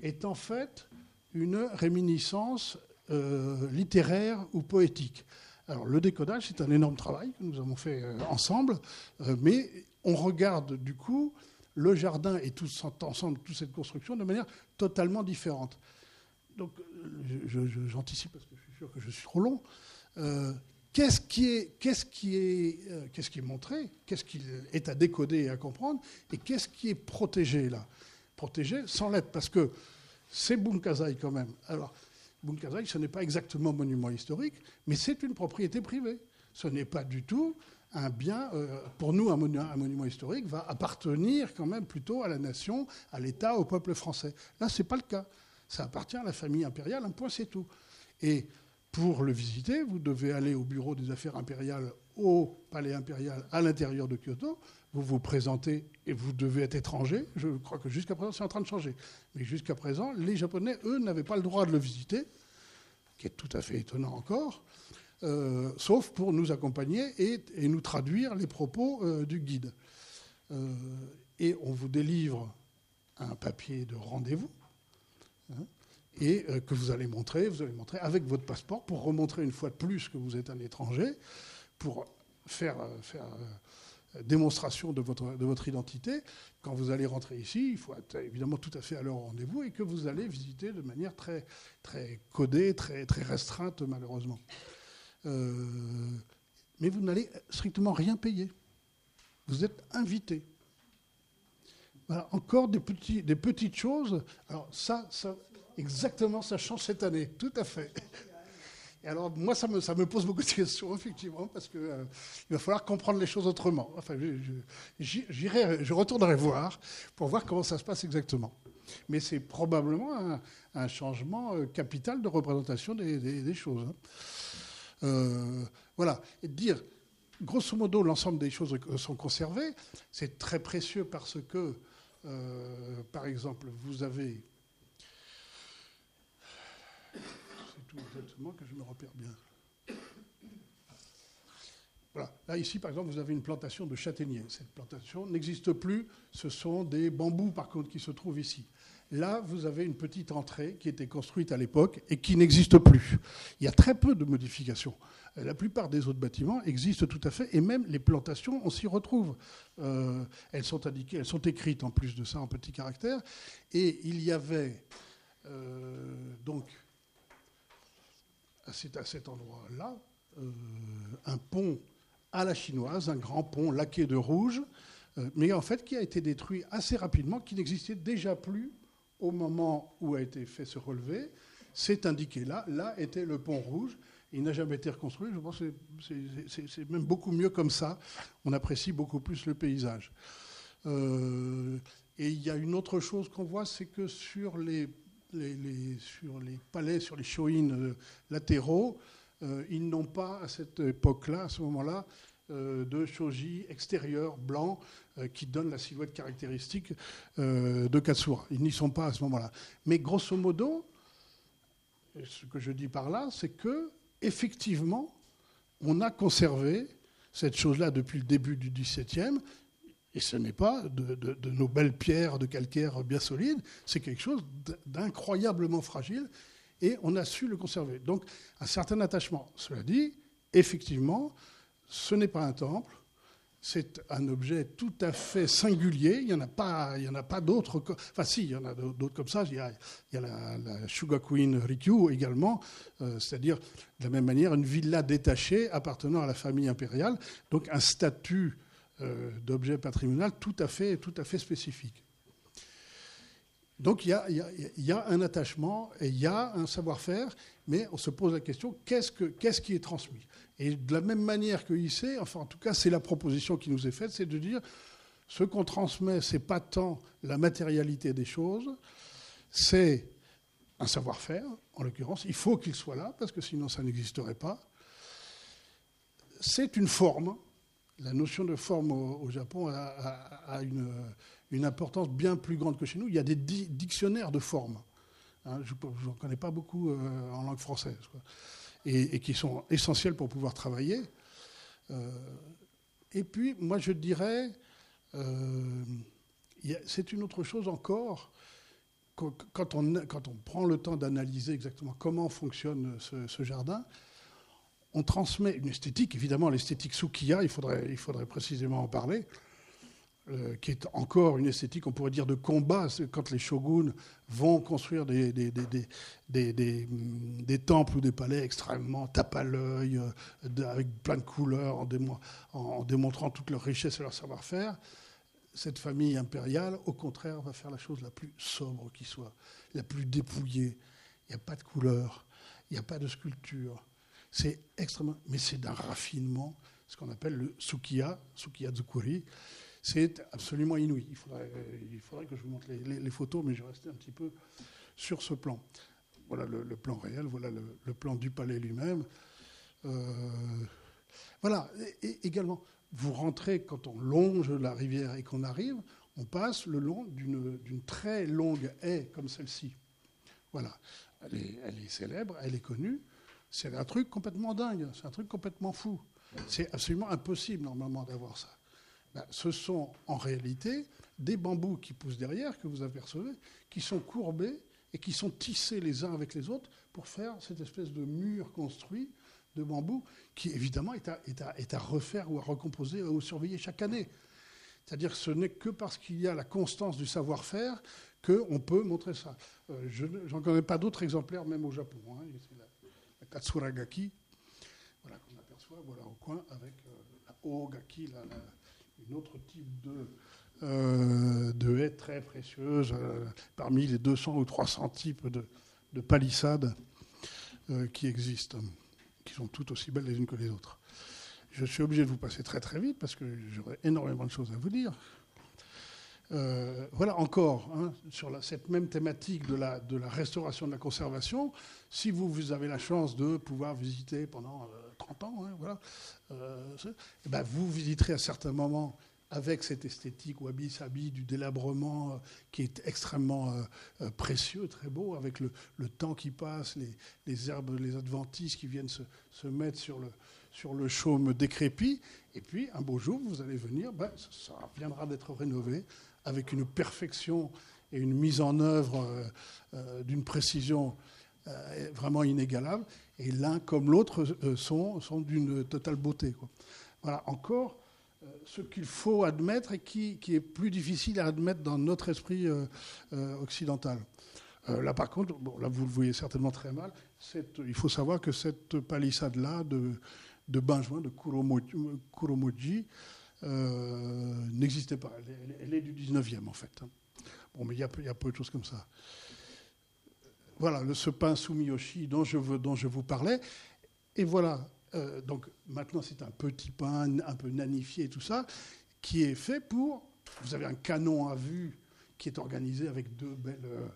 est en fait une réminiscence euh, littéraire ou poétique. Alors le décodage, c'est un énorme travail que nous avons fait euh, ensemble, mais on regarde du coup le jardin et tout ensemble, toute cette construction de manière totalement différente. Donc j'anticipe parce que que je suis trop long. Euh, qu'est-ce qui est, qu'est-ce qui est, euh, qu'est-ce qui est montré, qu'est-ce qui est à décoder et à comprendre, et qu'est-ce qui est protégé là? Protégé sans l'être, parce que c'est Bunkazai quand même. Alors, Bunkazai, ce n'est pas exactement monument historique, mais c'est une propriété privée. Ce n'est pas du tout un bien, euh, pour nous, un monument, un monument, historique va appartenir quand même plutôt à la nation, à l'État, au peuple français. Là, ce n'est pas le cas. Ça appartient à la famille impériale, un point, c'est tout. Et pour le visiter, vous devez aller au bureau des affaires impériales au palais impérial à l'intérieur de Kyoto. Vous vous présentez et vous devez être étranger. Je crois que jusqu'à présent, c'est en train de changer. Mais jusqu'à présent, les Japonais, eux, n'avaient pas le droit de le visiter, qui est tout à fait étonnant encore, euh, sauf pour nous accompagner et, nous traduire les propos euh, du guide. Euh, et on vous délivre un papier de rendez-vous. Hein, et euh, que vous allez montrer, vous allez montrer avec votre passeport pour remontrer une fois de plus que vous êtes un étranger, pour faire, euh, faire euh, démonstration de votre, de votre identité. Quand vous allez rentrer ici, il faut être évidemment tout à fait à leur rendez-vous et que vous allez visiter de manière très, très codée, très, très restreinte malheureusement. mais vous n'allez strictement rien payer. Vous êtes invité. Voilà, encore des, petits, des petites choses. Alors ça, ça, Exactement, ça change cette année, tout à fait. Et alors, moi, ça me, ça me pose beaucoup de questions, <laughs> effectivement, parce qu'il euh, va falloir comprendre les choses autrement. Enfin, j'irai, je retournerai voir pour voir comment ça se passe exactement. Mais c'est probablement un, changement euh, capital de représentation des, choses. Hein. Euh, voilà. Et dire, grosso modo, l'ensemble des choses sont conservées, c'est très précieux parce que, par exemple, vous avez tout exactement que je me repère bien. Voilà. Là, ici, par exemple, vous avez une plantation de châtaigniers. Cette plantation n'existe plus. Ce sont des bambous, par contre, qui se trouvent ici. Là, vous avez une petite entrée qui était construite à l'époque et qui n'existe plus. Il y a très peu de modifications. La plupart des autres bâtiments existent tout à fait, et même les plantations, on s'y retrouve. Euh, elles sont indiquées, elles sont écrites en plus de ça en petits caractères. Et il y avait euh, donc c'est à cet endroit-là, euh, un pont à la chinoise, un grand pont laqué de rouge, euh, mais en fait qui a été détruit assez rapidement, qui n'existait déjà plus au moment où a été fait ce relevé. C'est indiqué là. Là était le pont rouge. Il n'a jamais été reconstruit. Je pense que c'est même beaucoup mieux comme ça. On apprécie beaucoup plus le paysage. Euh, et il y a une autre chose qu'on voit, c'est que sur les, sur les palais, sur les shoins euh, latéraux, euh, ils n'ont pas à cette époque-là, à ce moment-là, de shoji extérieur blanc qui donne la silhouette caractéristique de Katsura. Ils n'y sont pas à ce moment-là. Mais grosso modo, ce que je dis par là, c'est que effectivement, on a conservé cette chose-là depuis le début du XVIIe, et ce n'est pas de, nos belles pierres de calcaire bien solides, c'est quelque chose d'incroyablement fragile, et on a su le conserver. Donc, un certain attachement. Cela dit, effectivement, ce n'est pas un temple, c'est un objet tout à fait singulier. Il n'y en a pas, pas d'autres. Enfin, si, il y en a d'autres comme ça. Il y a, la, la, Queen Rikyu également, euh, c'est-à-dire de la même manière une villa détachée appartenant à la famille impériale, donc un statut euh, d'objet patrimonial tout à fait, tout à fait spécifique. Donc il y, a, un attachement et il y a un savoir-faire, mais on se pose la question qu'est-ce, que, qu'est-ce qui est transmis? Et de la même manière que IC, enfin en tout cas c'est la proposition qui nous est faite, c'est de dire ce qu'on transmet, c'est pas tant la matérialité des choses, c'est un savoir-faire, en l'occurrence, il faut qu'il soit là, parce que sinon ça n'existerait pas. C'est une forme. La notion de forme au, Japon a une importance bien plus grande que chez nous. Il y a des dictionnaires de formes. Hein, je n'en connais pas beaucoup euh, en langue française. Et, qui sont essentiels pour pouvoir travailler. Euh, et puis, moi, je dirais, euh, c'est une autre chose encore. Quand on, prend le temps d'analyser exactement comment fonctionne ce, jardin, on transmet une esthétique, évidemment l'esthétique Sukiya, il faudrait, précisément en parler, euh, qui est encore une esthétique, on pourrait dire, de combat, quand les shoguns vont construire des, temples ou des palais extrêmement tape à l'œil, euh, avec plein de couleurs, en, démontrant toute leur richesse et leur savoir-faire. Cette famille impériale, au contraire, va faire la chose la plus sobre qui soit, la plus dépouillée. Il n'y a pas de couleurs, il n'y a pas de sculpture. C'est extrêmement, mais c'est d'un raffinement, ce qu'on appelle le sukiya, sukiya zukuri, c'est absolument inouï. Il faudrait, que je vous montre les, photos, mais je vais rester un petit peu sur ce plan. Voilà le, plan réel, voilà le, plan du palais lui-même. Euh, voilà, également, vous rentrez quand on longe la rivière et qu'on arrive, on passe le long d'une très longue haie comme celle-ci. Voilà, elle est, célèbre, elle est connue. C'est un truc complètement dingue, c'est un truc complètement fou. C'est absolument impossible normalement d'avoir ça. Ben, ce sont en réalité des bambous qui poussent derrière, que vous apercevez, qui sont courbés et qui sont tissés les uns avec les autres pour faire cette espèce de mur construit de bambou qui évidemment est à, refaire ou à recomposer ou à surveiller chaque année. C'est-à-dire que ce n'est que parce qu'il y a la constance du savoir-faire qu'on peut montrer ça. Euh, je n'en connais pas d'autres exemplaires, même au Japon. Hein. Katsuragaki, voilà, qu'on aperçoit voilà, au coin, avec euh, la Ogaki, la, un autre type de, euh, de haies très précieuses, euh, parmi les 200 ou 300 types de, palissades euh, qui existent, qui sont toutes aussi belles les unes que les autres. Je suis obligé de vous passer très très vite parce que j'aurais énormément de choses à vous dire. Voilà encore, hein, sur cette même thématique de la, restauration de la conservation, si vous, vous avez la chance de pouvoir visiter pendant 30 ans, hein, voilà, eh ben vous visiterez à certains moments avec cette esthétique wabi-sabi du délabrement euh, qui est extrêmement euh, euh, précieux, très beau, avec le, temps qui passe, les, herbes, les adventices qui viennent se, mettre sur le, sur le chaume décrépit. Et puis, un beau jour, vous allez venir, ben, ça, viendra d'être rénové avec une perfection et une mise en œuvre d'une précision vraiment inégalable. Et l'un comme l'autre sont, d'une totale beauté. Voilà, encore euh, ce qu'il faut admettre et qui, est plus difficile à admettre dans notre esprit euh, euh, occidental. là, par contre, bon, là, vous le voyez certainement très mal. il faut savoir que cette palissade-là de, de de Kuromoji, euh, n'existait pas. Elle, est du 19e en fait. Hein. Bon, mais il y, a, peu de choses comme ça. Voilà, le, ce pain Sumiyoshi dont je, dont je vous parlais. Et voilà, euh, donc maintenant c'est un petit pain un peu nanifié tout ça, qui est fait pour. Vous avez un canon à vue qui est organisé avec deux belles,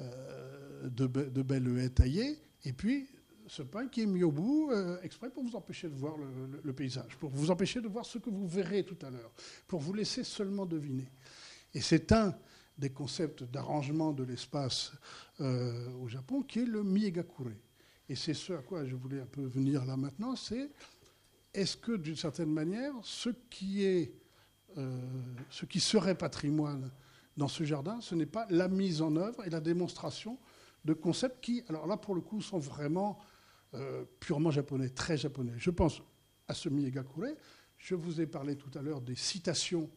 euh, deux, belles haies taillées, et puis ce pain qui est mis au bout euh, exprès pour vous empêcher de voir le, paysage, pour vous empêcher de voir ce que vous verrez tout à l'heure, pour vous laisser seulement deviner. Et c'est un des concepts d'arrangement de l'espace euh, au Japon qui est le miegakure. Et c'est ce à quoi je voulais un peu venir là maintenant, c'est est-ce que d'une certaine manière, ce qui, est, euh, ce qui serait patrimoine dans ce jardin, ce n'est pas la mise en œuvre et la démonstration de concepts qui, alors là pour le coup, sont vraiment euh, purement japonais, très japonais. Je pense à ce Miegakure. Je vous ai parlé tout à l'heure des citations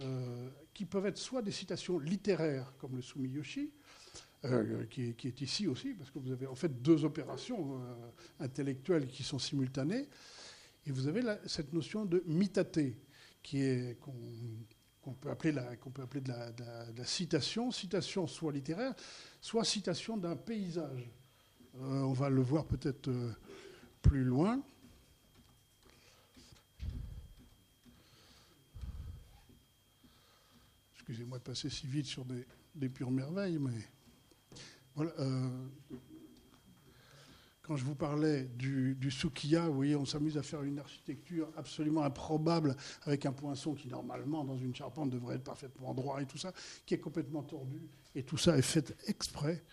euh, qui peuvent être soit des citations littéraires, comme le Sumiyoshi, euh, qui, est, ici aussi, parce que vous avez en fait deux opérations intellectuelles qui sont simultanées, et vous avez cette notion de mitate, qui est qu'on peut appeler, la, qu'on peut appeler de la, citation, citation soit littéraire, soit citation d'un paysage. Euh, on va le voir peut-être euh, plus loin. Excusez-moi de passer si vite sur des, pures merveilles, mais. Euh, quand je vous parlais du, du Sukiya, vous voyez, on s'amuse à faire une architecture absolument improbable avec un poinçon qui, normalement, dans une charpente, devrait être parfaitement droit et tout ça, qui est complètement tordu. Et tout ça est fait exprès.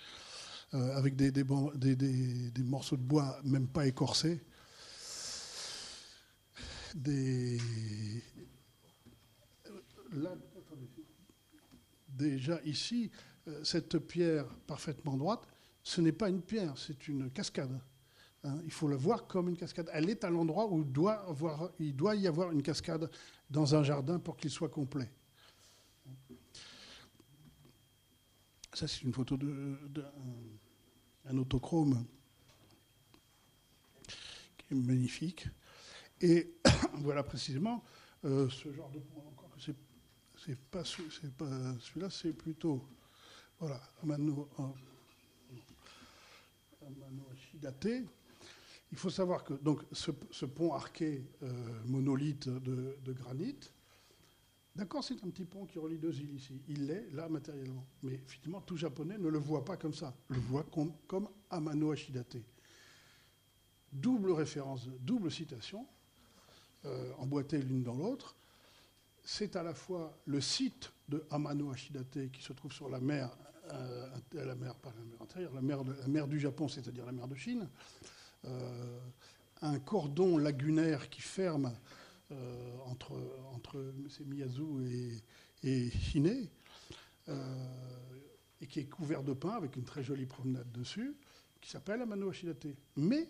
Euh, avec des, des, morceaux de bois même pas écorcés. Déjà ici, euh, cette pierre parfaitement droite, ce n'est pas une pierre, c'est une cascade. Hein. il faut la voir comme une cascade. Elle est à l'endroit où doit avoir, il doit y avoir une cascade dans un jardin pour qu'il soit complet. Ça, c'est une photo de, un autochrome qui est magnifique. Et <coughs> voilà précisément euh, ce genre de. Encore que c'est, pas, celui-là, c'est plutôt voilà Amano, Amano Ashidate. Il faut savoir que donc ce, pont arqué euh, monolithe de granit D'accord, c'est un petit pont qui relie deux îles ici. Il l'est, là, matériellement. Mais effectivement, tout japonais ne le voit pas comme ça. Le voit comme, Amano Ashidate. Double référence, double citation, euh, emboîtée l'une dans l'autre. C'est à la fois le site de Amano Ashidate qui se trouve sur la mer, euh, la mer, pas la mer intérieure, la mer, la mer du Japon, c'est-à-dire la mer de Chine. Euh, un cordon lagunaire qui ferme euh, entre, entre Miyazu et, et euh, et qui est couvert de pin avec une très jolie promenade dessus, qui s'appelle Amano Ashidate, mais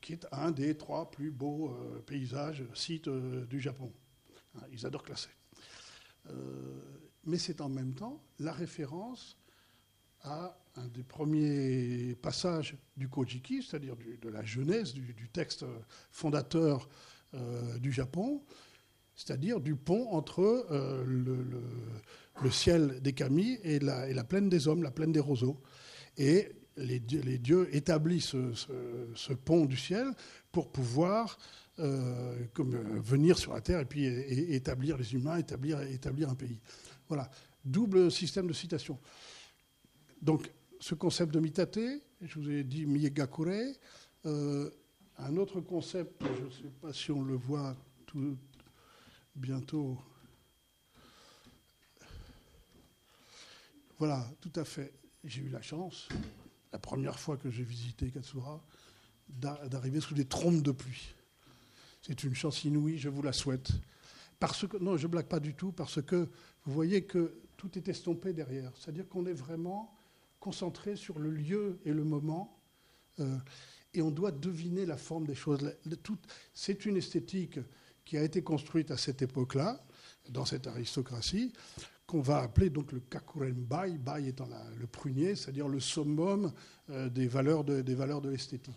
qui est un des trois plus beaux euh, paysages, sites du Japon. Hein, ils adorent classer. mais c'est en même temps la référence à un des premiers passages du Kojiki, c'est-à-dire de la genèse du, texte fondateur du Japon, c'est-à-dire du pont entre euh, le, ciel des Kami et la, plaine des hommes, la plaine des roseaux. Et les, dieux établissent ce, pont du ciel pour pouvoir euh, venir sur la terre et puis établir les humains, établir, un pays. Voilà, double système de citation. Donc, ce concept de mitate, je vous ai dit miegakure, un autre concept, je ne sais pas si on le voit tout bientôt. Voilà, tout à fait. J'ai eu la chance, la première fois que j'ai visité Katsura, d'arriver sous des trompes de pluie. C'est une chance inouïe, je vous la souhaite. Parce que, non, je ne blague pas du tout, parce que vous voyez que tout est estompé derrière. C'est-à-dire qu'on est vraiment concentré sur le lieu et le moment. Euh, et on doit deviner la forme des choses. C'est une esthétique qui a été construite à cette époque-là, dans cette aristocratie, qu'on va appeler donc le kakuren bai, étant le prunier, c'est-à-dire le summum euh, des valeurs de, l'esthétique.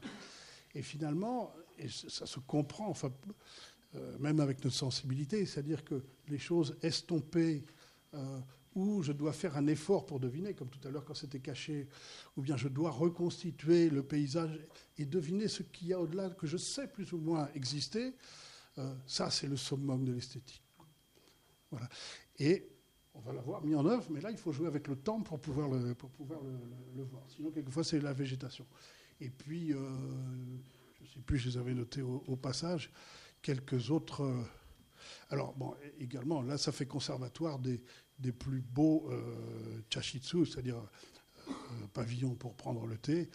Et finalement, et ça se comprend, enfin, même avec notre sensibilité, c'est-à-dire que les choses estompées où je dois faire un effort pour deviner, comme tout à l'heure quand c'était caché, ou bien je dois reconstituer le paysage et deviner ce qu'il y a au-delà, que je sais plus ou moins exister, euh, ça c'est le summum de l'esthétique. Voilà. Et on va l'avoir mis en œuvre, mais là il faut jouer avec le temps pour pouvoir le, pour pouvoir le, voir. Sinon, quelquefois, c'est la végétation. Et puis, euh, je ne sais plus, je les avais notés au, passage, quelques autres. Euh, alors, bon, également, là, ça fait conservatoire des, des plus beaux euh, chashitsu, c'est-à-dire euh, pavillons pour prendre le thé,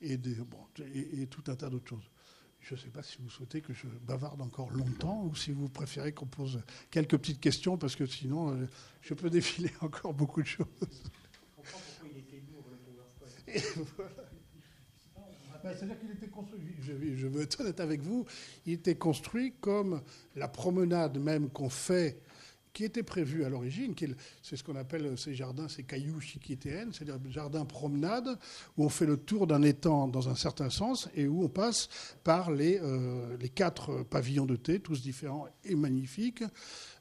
et, des, bon, et, tout un tas d'autres choses. Je ne sais pas si vous souhaitez que je bavarde encore longtemps ou si vous préférez qu'on pose quelques petites questions, parce que sinon, euh, je peux <laughs> défiler encore beaucoup de choses. Comprends pourquoi il était lourd, le PowerPoint. Ben, c'est-à-dire qu'il était construit, je, je, veux être honnête avec vous, il était construit comme la promenade même qu'on fait qui était prévu à l'origine, c'est ce qu'on appelle ces jardins, ces cailloux chiquitéennes, c'est-à-dire jardin promenade, où on fait le tour d'un étang dans un certain sens et où on passe par les, euh, quatre pavillons de thé, tous différents et magnifiques.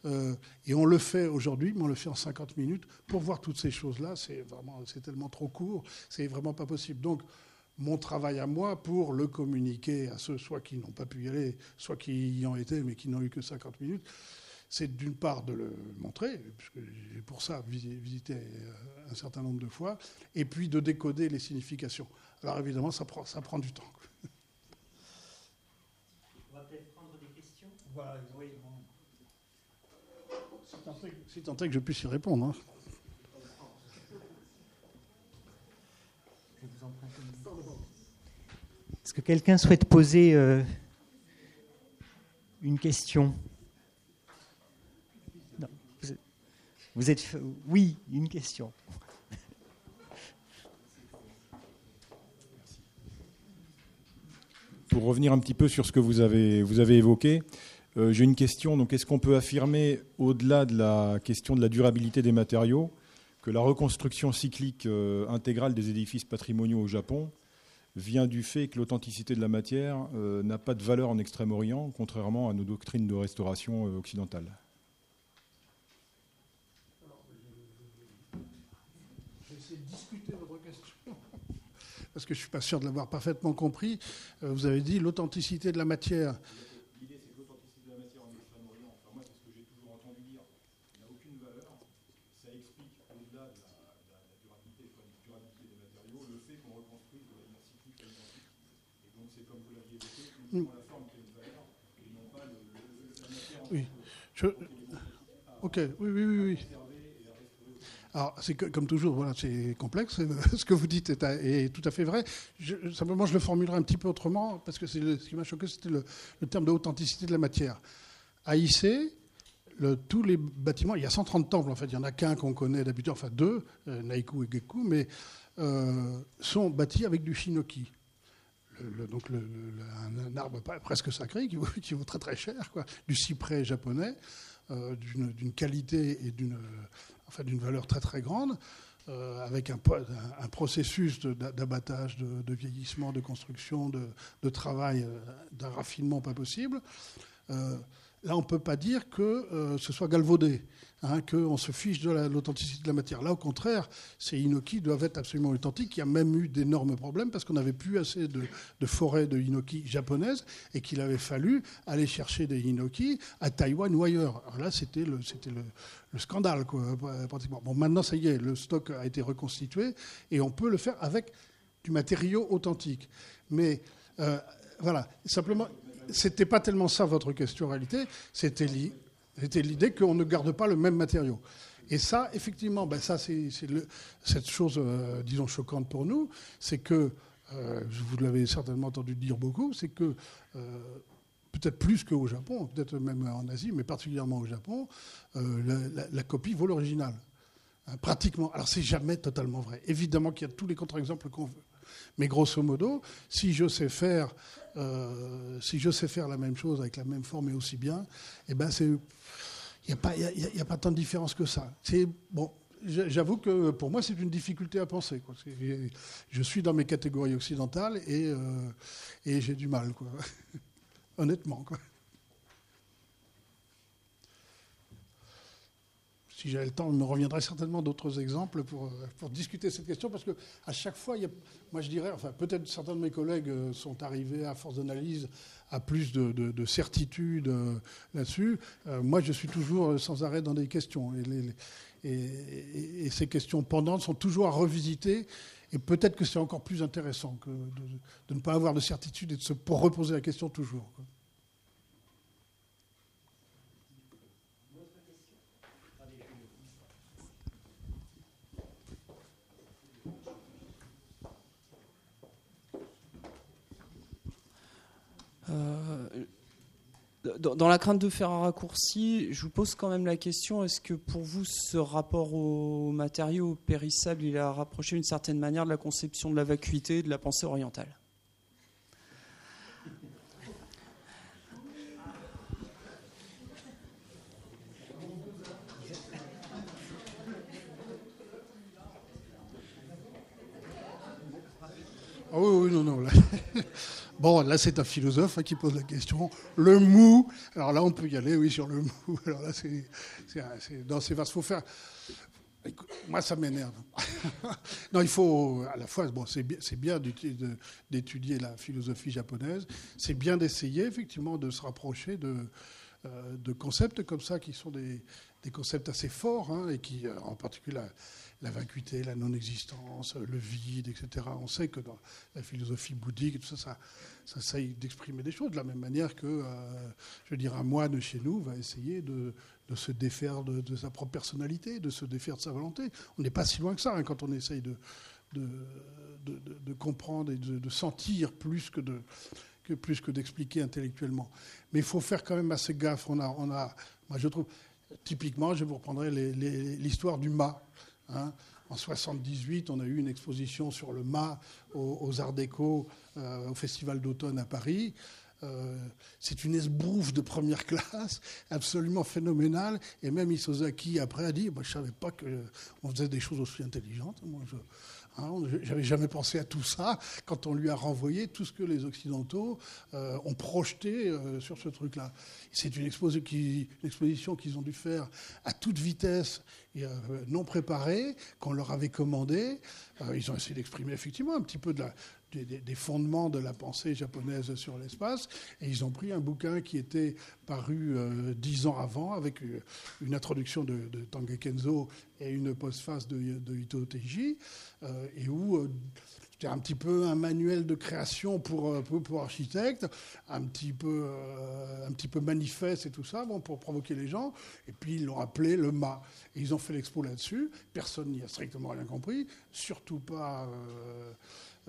Euh, et on le fait aujourd'hui, mais on le fait en 50 minutes. Pour voir toutes ces choses-là, c'est vraiment, c'est tellement trop court, c'est vraiment pas possible. Donc, mon travail à moi pour le communiquer à ceux soit qui n'ont pas pu y aller, soit qui y ont été mais qui n'ont eu que 50 minutes, c'est d'une part de le montrer, puisque j'ai pour ça visité euh, un certain nombre de fois, et puis de décoder les significations. Alors évidemment, ça prend, ça prend du temps. On va peut-être prendre des questions. Voilà, oui, Si tant est que je puisse y répondre. Hein. Est-ce que quelqu'un souhaite poser euh, une question? Vous êtes. Oui, une question. Pour revenir un petit peu sur ce que vous avez, vous avez évoqué, euh, j'ai une question. Donc, est-ce qu'on peut affirmer, au-delà de la question de la durabilité des matériaux, que la reconstruction cyclique euh, intégrale des édifices patrimoniaux au Japon vient du fait que l'authenticité de la matière euh, n'a pas de valeur en Extrême-Orient, contrairement à nos doctrines de restauration occidentales parce que je ne suis pas sûr de l'avoir parfaitement compris. Euh, vous avez dit l'authenticité de la matière. L'idée, c'est que l'authenticité de la matière en Extrême-Orient, enfin, moi, c'est ce que j'ai toujours entendu dire, n'a aucune valeur. Ça explique, au-delà de, la, durabilité, des matériaux, le fait qu'on reconstruise de manière cyclique. Et donc, c'est comme vous l'aviez évoqué, uniquement la forme qui a une valeur, et non pas le, la matière en Oui. Je... Ok, oui, oui, oui. oui. Alors, c'est comme toujours, voilà, c'est complexe. <laughs> Ce que vous dites est, tout à fait vrai. simplement, je le formulerai un petit peu autrement, parce que ce qui m'a choqué, c'était le, terme de authenticité de la matière. À IC, le, tous les bâtiments, il y a 130 temples, en fait, il n'y en a qu'un qu'on connaît d'habitude, enfin deux, euh, Naiku et Geku, mais euh, sont bâtis avec du shinoki. donc un, arbre presque sacré <laughs> qui vaut, très très cher, quoi, du cyprès japonais, euh, d'une qualité et d'une enfin, d'une valeur très très grande, euh, avec un, processus d'abattage, de, vieillissement, de construction, de, travail, euh, d'un raffinement pas possible. Euh, là, on ne peut pas dire que ce soit galvaudé. Hein, qu'on se fiche de l'authenticité de la matière. Là, au contraire, ces inoki doivent être absolument authentiques. Il y a même eu d'énormes problèmes parce qu'on n'avait plus assez de, forêts de inoki japonaises et qu'il avait fallu aller chercher des inoki à Taïwan ou ailleurs. Là, c'était le, scandale, quoi, pratiquement. Bon, maintenant, ça y est, le stock a été reconstitué et on peut le faire avec du matériau authentique. Mais euh, voilà, simplement, c'était pas tellement ça votre question en réalité, c'était l'idée qu'on ne garde pas le même matériau. Et ça, effectivement, ben ça, c'est cette chose, euh, disons, choquante pour nous, c'est que, euh, vous l'avez certainement entendu dire beaucoup, c'est que, euh, peut-être plus qu'au Japon, peut-être même en Asie, mais particulièrement au Japon, la, copie vaut l'original. Hein, pratiquement. Alors, c'est jamais totalement vrai. Évidemment qu'il y a tous les contre-exemples qu'on veut. Mais grosso modo, si je sais faire, si je sais faire la même chose avec la même forme et aussi bien, eh ben c'est il n'y a, pas tant de différence que ça. bon, J'avoue que pour moi, c'est une difficulté à penser. Je suis dans mes catégories occidentales et, euh, et j'ai du mal. Quoi. <laughs> honnêtement. Si j'avais le temps, il me reviendrait certainement d'autres exemples pour, pour, discuter cette question, parce que à chaque fois, moi je dirais, enfin peut-être certains de mes collègues euh, sont arrivés à force d'analyse à plus de, de, certitude euh, là-dessus. Euh, moi, je suis toujours sans arrêt dans des questions, et, ces questions pendantes sont toujours à revisiter. Et peut-être que c'est encore plus intéressant que de, ne pas avoir de certitude et de se reposer la question toujours. Dans, la crainte de faire un raccourci, je vous pose quand même la question est-ce que pour vous, ce rapport aux matériaux périssables, il a rapproché d'une certaine manière de la conception de la vacuité et de la pensée orientale? Ah oui, oui, non, non. <laughs> Bon, là, c'est un philosophe hein, qui pose la question. Le mou. Alors là, on peut y aller, oui, sur le <laughs> mou. Alors là, c'est. Dans ces vases, faut faire. Moi, ça m'énerve. <laughs> non, il faut à la fois, bon, c'est bien, d'étudier la philosophie japonaise. C'est bien d'essayer, effectivement, de se rapprocher de, euh, concepts comme ça, qui sont des, des concepts assez forts, hein, et qui, euh, en particulier, la vacuité, la non-existence, le vide, etc. On sait que dans la philosophie bouddhique, tout ça, ça, essaye d'exprimer des choses de la même manière que, euh, je veux dire, un moine chez nous va essayer de, se défaire de, sa propre personnalité, de se défaire de sa volonté. On n'est pas si loin que ça hein, quand on essaye de, comprendre et de, sentir plus que plus que d'expliquer intellectuellement. Mais il faut faire quand même assez gaffe. On a, on a, moi je trouve, typiquement, je vous reprendrai l'histoire du mât. Hein. En 78, on a eu une exposition sur le mât aux, Arts Déco euh, au Festival d'automne à Paris. Euh, c'est une esbrouffe de première <laughs> classe, absolument phénoménale. Et même Isozaki, après, a dit Moi, Je ne savais pas qu'on faisait des choses aussi intelligentes. Hein, j'avais jamais pensé à tout ça quand on lui a renvoyé tout ce que les Occidentaux euh, ont projeté euh, sur ce truc-là. C'est une, exposition qu'ils ont dû faire à toute vitesse, euh, non préparée, qu'on leur avait commandé. ils ont essayé d'exprimer effectivement un petit peu de la, des, fondements de la pensée japonaise sur l'espace. Et ils ont pris un bouquin qui était paru euh, dix ans avant, avec euh, une introduction de, Tange Kenzo et une postface de, de Ito Teiji, euh, et où c'était un petit peu un manuel de création pour, pour, pour architectes, un petit, peu, un petit peu manifeste et tout ça, bon, pour provoquer les gens. Et puis ils l'ont appelé le MA. Et ils ont fait l'expo là-dessus. Personne n'y a strictement rien compris, surtout pas.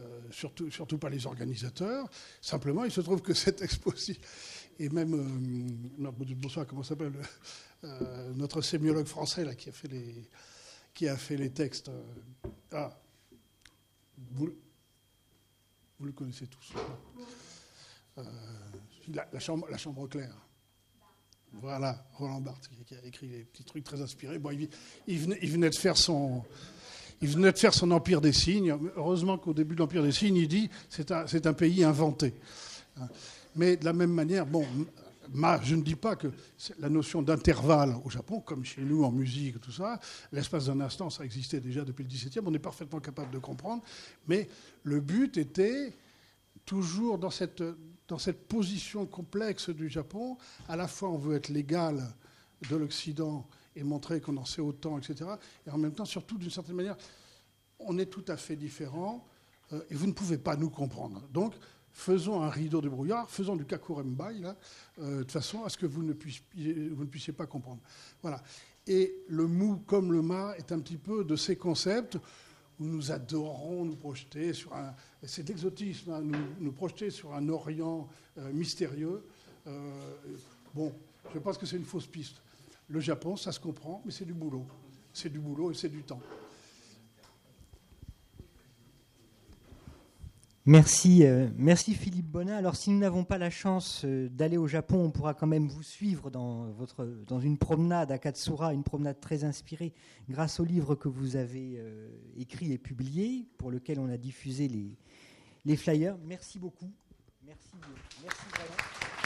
Euh, surtout, surtout pas les organisateurs. Simplement, il se trouve que <laughs> cette exposition, et même, euh, bonsoir, comment s'appelle euh, Notre sémiologue français qui, a fait les, textes. ah, vous, le connaissez tous. La, chambre, la chambre claire. Voilà, Roland Barthes qui a écrit des petits trucs très inspirés. Bon, il venait de faire son, il venait de faire son empire des signes. Heureusement qu'au début de l'empire des signes, il dit c'est un, c'est un pays inventé. Mais de la même manière, je ne dis pas que la notion d'intervalle au Japon, comme chez nous en musique, tout ça, l'espace d'un instant, ça existait déjà depuis le XVIIe, on est parfaitement capable de comprendre. Mais le but était toujours dans cette position complexe du Japon, à la fois on veut être l'égal de l'Occident et montrer qu'on en sait autant, etc. Et en même temps, surtout, d'une certaine manière, on est tout à fait différents euh, et vous ne pouvez pas nous comprendre. Donc, faisons un rideau de brouillard, faisons du kakurembai, là, euh, de façon à ce que vous ne, puissiez, pas comprendre. Voilà. Et le mou comme le ma est un petit peu de ces concepts où nous adorons nous projeter sur un. C'est de l'exotisme, hein, nous, projeter sur un Orient euh, mystérieux. bon, je pense que c'est une fausse piste. Le Japon, ça se comprend, mais c'est du boulot. C'est du boulot et c'est du temps. Merci, euh, merci Philippe Bonin. Alors, si nous n'avons pas la chance euh, d'aller au Japon, on pourra quand même vous suivre dans, votre, dans une promenade à Katsura, une promenade très inspirée, grâce au livre que vous avez euh, écrit et publié, pour lequel on a diffusé les, flyers. Merci beaucoup. Merci, merci vraiment.